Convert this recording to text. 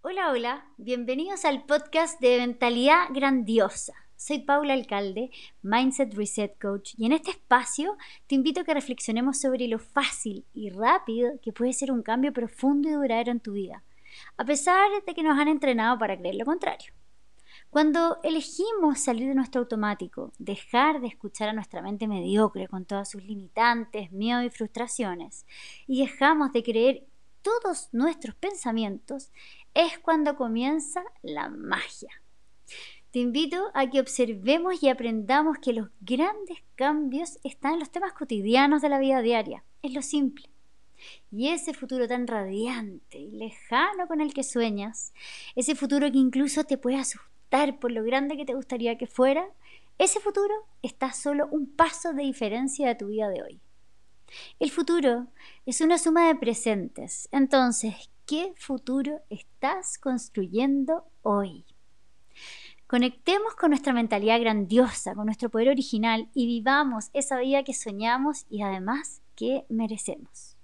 Hola, hola, bienvenidos al podcast de Mentalidad Grandiosa. Soy Paula Alcalde, Mindset Reset Coach, y en este espacio te invito a que reflexionemos sobre lo fácil y rápido que puede ser un cambio profundo y duradero en tu vida, a pesar de que nos han entrenado para creer lo contrario. Cuando elegimos salir de nuestro automático, dejar de escuchar a nuestra mente mediocre con todas sus limitantes, miedos y frustraciones, y dejamos de creer todos nuestros pensamientos, es cuando comienza la magia. Te invito a que observemos y aprendamos que los grandes cambios están en los temas cotidianos de la vida diaria, en lo simple. Y ese futuro tan radiante y lejano con el que sueñas, ese futuro que incluso te puede asustar por lo grande que te gustaría que fuera, ese futuro está solo un paso de diferencia de tu vida de hoy. El futuro es una suma de presentes. Entonces, ¿qué futuro estás construyendo hoy? Conectemos con nuestra mentalidad grandiosa, con nuestro poder original y vivamos esa vida que soñamos y además que merecemos.